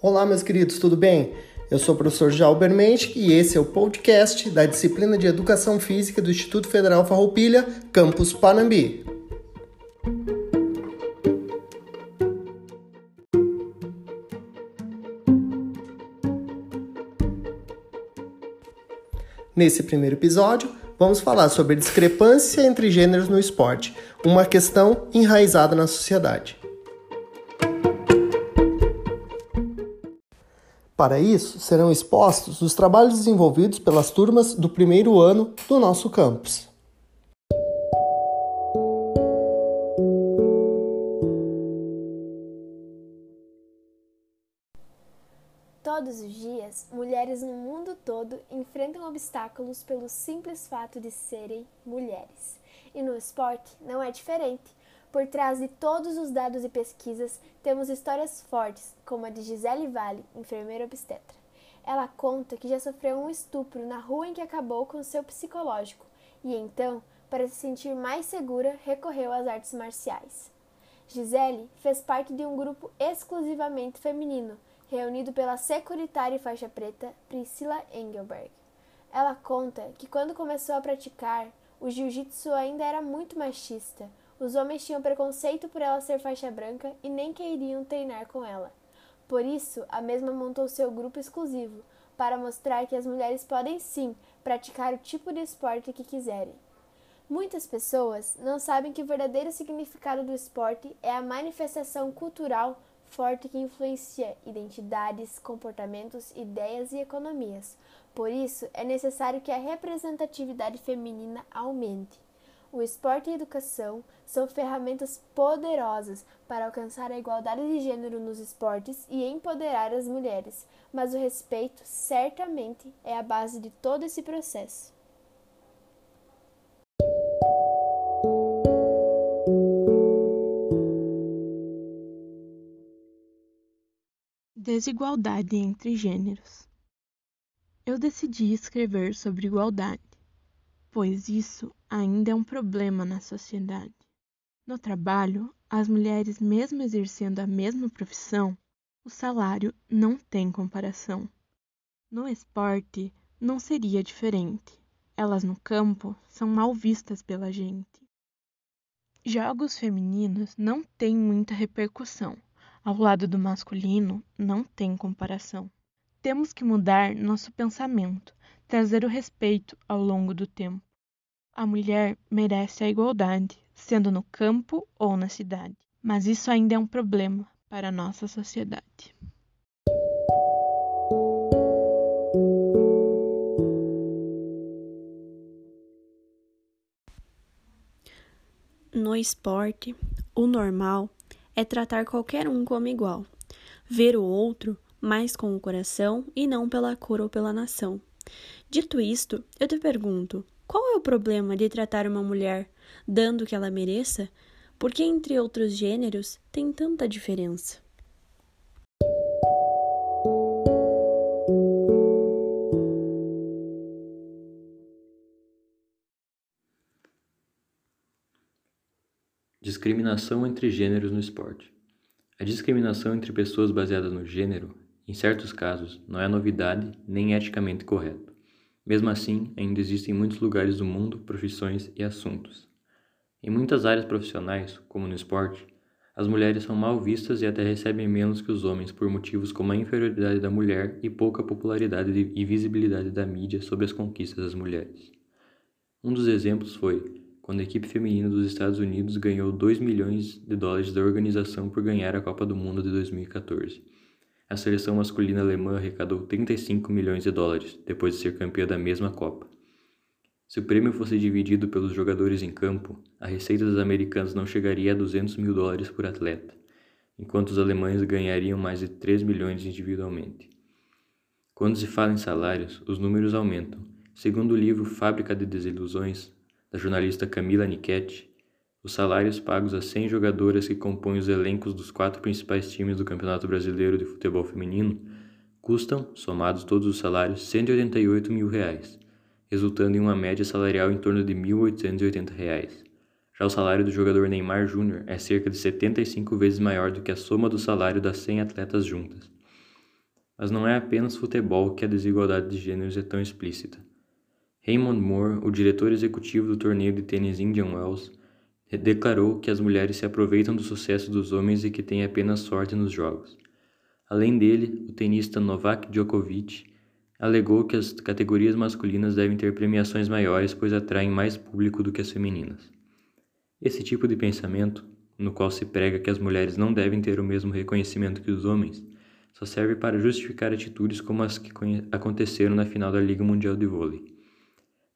Olá, meus queridos, tudo bem? Eu sou o professor Jalber Mensch e esse é o podcast da disciplina de Educação Física do Instituto Federal Farroupilha, campus Panambi. Nesse primeiro episódio, vamos falar sobre discrepância entre gêneros no esporte, uma questão enraizada na sociedade. Para isso, serão expostos os trabalhos desenvolvidos pelas turmas do primeiro ano do nosso campus. Todos os dias, mulheres no mundo todo enfrentam obstáculos pelo simples fato de serem mulheres. E no esporte não é diferente. Por trás de todos os dados e pesquisas, temos histórias fortes, como a de Gisele Vale, enfermeira obstetra. Ela conta que já sofreu um estupro na rua em que acabou com seu psicológico e então, para se sentir mais segura, recorreu às artes marciais. Gisele fez parte de um grupo exclusivamente feminino, reunido pela securitária faixa preta Priscila Engelberg. Ela conta que quando começou a praticar, o jiu-jitsu ainda era muito machista, os homens tinham preconceito por ela ser faixa branca e nem queriam treinar com ela. Por isso, a mesma montou seu grupo exclusivo, para mostrar que as mulheres podem sim praticar o tipo de esporte que quiserem. Muitas pessoas não sabem que o verdadeiro significado do esporte é a manifestação cultural forte que influencia identidades, comportamentos, ideias e economias. Por isso, é necessário que a representatividade feminina aumente. O esporte e a educação são ferramentas poderosas para alcançar a igualdade de gênero nos esportes e empoderar as mulheres, mas o respeito certamente é a base de todo esse processo. Desigualdade entre gêneros. Eu decidi escrever sobre igualdade pois isso ainda é um problema na sociedade. No trabalho, as mulheres, mesmo exercendo a mesma profissão, o salário não tem comparação. No esporte, não seria diferente. Elas no campo são mal vistas pela gente. Jogos femininos não têm muita repercussão. Ao lado do masculino, não tem comparação. Temos que mudar nosso pensamento trazer o respeito ao longo do tempo. A mulher merece a igualdade, sendo no campo ou na cidade, mas isso ainda é um problema para a nossa sociedade. No esporte, o normal é tratar qualquer um como igual, ver o outro mais com o coração e não pela cor ou pela nação. Dito isto, eu te pergunto: qual é o problema de tratar uma mulher dando o que ela mereça? Porque entre outros gêneros tem tanta diferença. Discriminação entre gêneros no esporte. A discriminação entre pessoas baseada no gênero, em certos casos, não é novidade nem eticamente correto. Mesmo assim, ainda existem muitos lugares do mundo, profissões e assuntos. Em muitas áreas profissionais, como no esporte, as mulheres são mal vistas e até recebem menos que os homens por motivos como a inferioridade da mulher e pouca popularidade e visibilidade da mídia sobre as conquistas das mulheres. Um dos exemplos foi quando a equipe feminina dos Estados Unidos ganhou 2 milhões de dólares da organização por ganhar a Copa do Mundo de 2014 a seleção masculina alemã arrecadou 35 milhões de dólares depois de ser campeã da mesma Copa. Se o prêmio fosse dividido pelos jogadores em campo, a receita dos americanos não chegaria a 200 mil dólares por atleta, enquanto os alemães ganhariam mais de 3 milhões individualmente. Quando se fala em salários, os números aumentam. Segundo o livro Fábrica de Desilusões, da jornalista Camila Nichetti, os salários pagos a 100 jogadoras que compõem os elencos dos quatro principais times do Campeonato Brasileiro de Futebol Feminino custam, somados todos os salários, 188 mil reais, resultando em uma média salarial em torno de 1.880 reais. Já o salário do jogador Neymar Júnior é cerca de 75 vezes maior do que a soma do salário das 100 atletas juntas. Mas não é apenas futebol que a desigualdade de gêneros é tão explícita. Raymond Moore, o diretor executivo do torneio de tênis Indian Wells, declarou que as mulheres se aproveitam do sucesso dos homens e que têm apenas sorte nos jogos. Além dele, o tenista Novak Djokovic alegou que as categorias masculinas devem ter premiações maiores, pois atraem mais público do que as femininas. Esse tipo de pensamento, no qual se prega que as mulheres não devem ter o mesmo reconhecimento que os homens, só serve para justificar atitudes como as que aconteceram na final da Liga Mundial de Vôlei.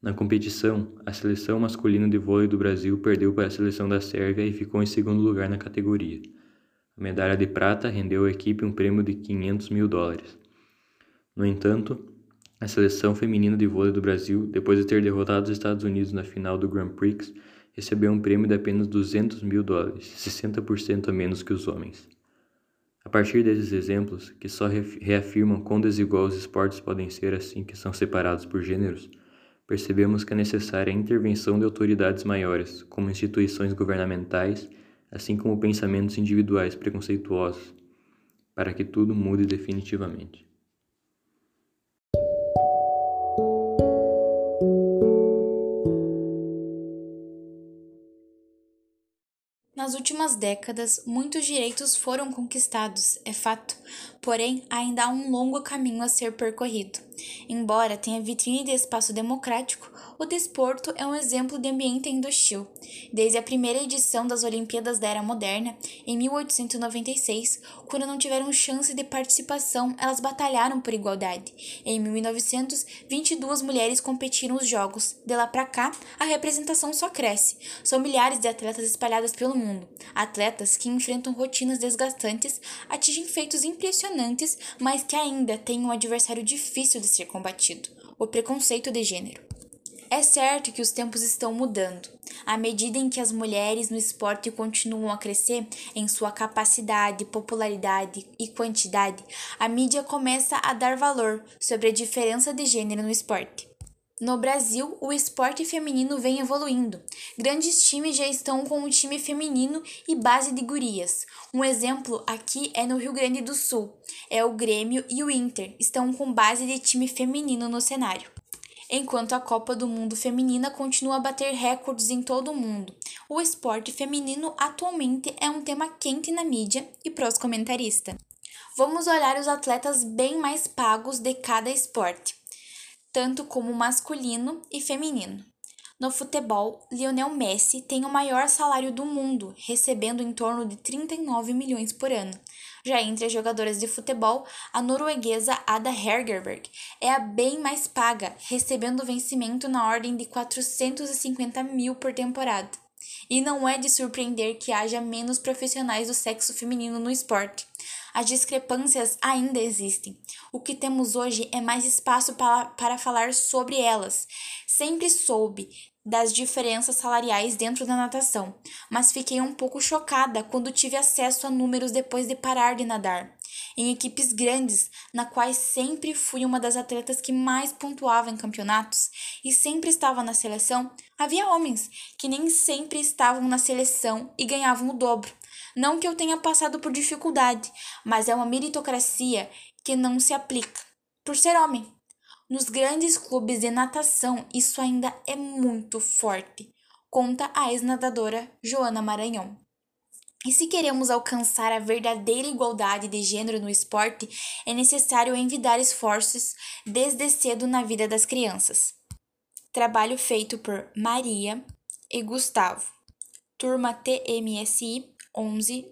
Na competição, a seleção masculina de vôlei do Brasil perdeu para a seleção da Sérvia e ficou em segundo lugar na categoria. A medalha de prata rendeu à equipe um prêmio de 500 mil dólares. No entanto, a seleção feminina de vôlei do Brasil, depois de ter derrotado os Estados Unidos na final do Grand Prix, recebeu um prêmio de apenas 200 mil dólares, 60% a menos que os homens. A partir desses exemplos, que só reafirmam quão desigual os esportes podem ser assim que são separados por gêneros, percebemos que é necessária a intervenção de autoridades maiores, como instituições governamentais, assim como pensamentos individuais preconceituosos, para que tudo mude definitivamente. Nas últimas décadas, muitos direitos foram conquistados, é fato, porém ainda há um longo caminho a ser percorrido. Embora tenha vitrine de espaço democrático, o desporto é um exemplo de ambiente indostil. Desde a primeira edição das Olimpíadas da Era Moderna, em 1896, quando não tiveram chance de participação, elas batalharam por igualdade. Em 1900, 22 mulheres competiram nos Jogos. De lá para cá, a representação só cresce. São milhares de atletas espalhadas pelo mundo. Atletas que enfrentam rotinas desgastantes, atingem feitos impressionantes, mas que ainda têm um adversário difícil de ser combatido: o preconceito de gênero. É certo que os tempos estão mudando. À medida em que as mulheres no esporte continuam a crescer em sua capacidade, popularidade e quantidade, a mídia começa a dar valor sobre a diferença de gênero no esporte. No Brasil, o esporte feminino vem evoluindo. Grandes times já estão com o time feminino e base de gurias. Um exemplo aqui é no Rio Grande do Sul. É o Grêmio e o Inter estão com base de time feminino no cenário enquanto a Copa do Mundo Feminina continua a bater recordes em todo o mundo. O esporte feminino atualmente é um tema quente na mídia e pros comentaristas. Vamos olhar os atletas bem mais pagos de cada esporte, tanto como masculino e feminino. No futebol, Lionel Messi tem o maior salário do mundo, recebendo em torno de 39 milhões por ano. Já entre as jogadoras de futebol, a norueguesa Ada Hegerberg é a bem mais paga, recebendo vencimento na ordem de 450 mil por temporada. E não é de surpreender que haja menos profissionais do sexo feminino no esporte. As discrepâncias ainda existem. O que temos hoje é mais espaço para, para falar sobre elas. Sempre soube das diferenças salariais dentro da natação, mas fiquei um pouco chocada quando tive acesso a números depois de parar de nadar. Em equipes grandes, na quais sempre fui uma das atletas que mais pontuava em campeonatos e sempre estava na seleção, havia homens que nem sempre estavam na seleção e ganhavam o dobro. Não que eu tenha passado por dificuldade, mas é uma meritocracia que não se aplica por ser homem. Nos grandes clubes de natação, isso ainda é muito forte, conta a ex-nadadora Joana Maranhão. E se queremos alcançar a verdadeira igualdade de gênero no esporte, é necessário envidar esforços desde cedo na vida das crianças. Trabalho feito por Maria e Gustavo, turma TMSI 11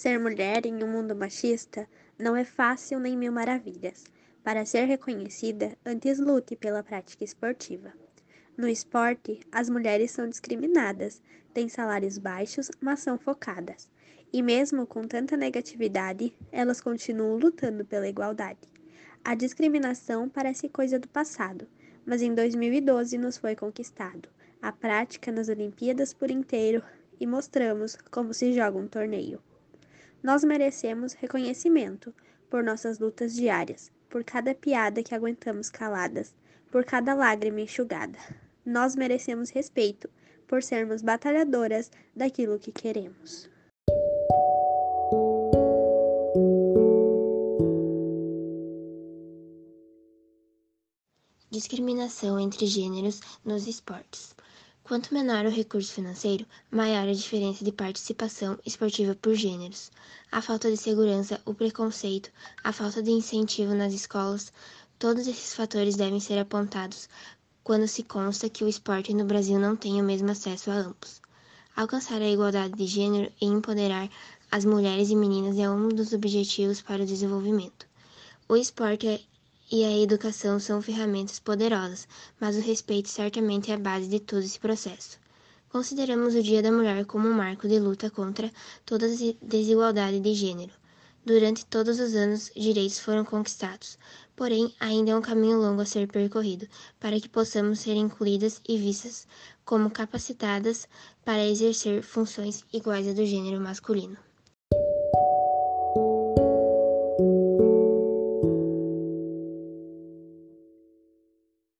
Ser mulher em um mundo machista não é fácil nem mil maravilhas. Para ser reconhecida, antes lute pela prática esportiva. No esporte, as mulheres são discriminadas, têm salários baixos, mas são focadas. E mesmo com tanta negatividade, elas continuam lutando pela igualdade. A discriminação parece coisa do passado, mas em 2012 nos foi conquistado. A prática nas Olimpíadas por inteiro e mostramos como se joga um torneio. Nós merecemos reconhecimento por nossas lutas diárias, por cada piada que aguentamos caladas, por cada lágrima enxugada. Nós merecemos respeito por sermos batalhadoras daquilo que queremos. Discriminação entre gêneros nos esportes. Quanto menor o recurso financeiro, maior a diferença de participação esportiva por gêneros. A falta de segurança, o preconceito, a falta de incentivo nas escolas, todos esses fatores devem ser apontados quando se consta que o esporte no Brasil não tem o mesmo acesso a ambos. Alcançar a igualdade de gênero e empoderar as mulheres e meninas é um dos objetivos para o desenvolvimento. O esporte é e a educação são ferramentas poderosas, mas o respeito certamente é a base de todo esse processo. Consideramos o Dia da Mulher como um marco de luta contra toda desigualdade de gênero. Durante todos os anos, direitos foram conquistados, porém, ainda é um caminho longo a ser percorrido para que possamos ser incluídas e vistas como capacitadas para exercer funções iguais à do gênero masculino.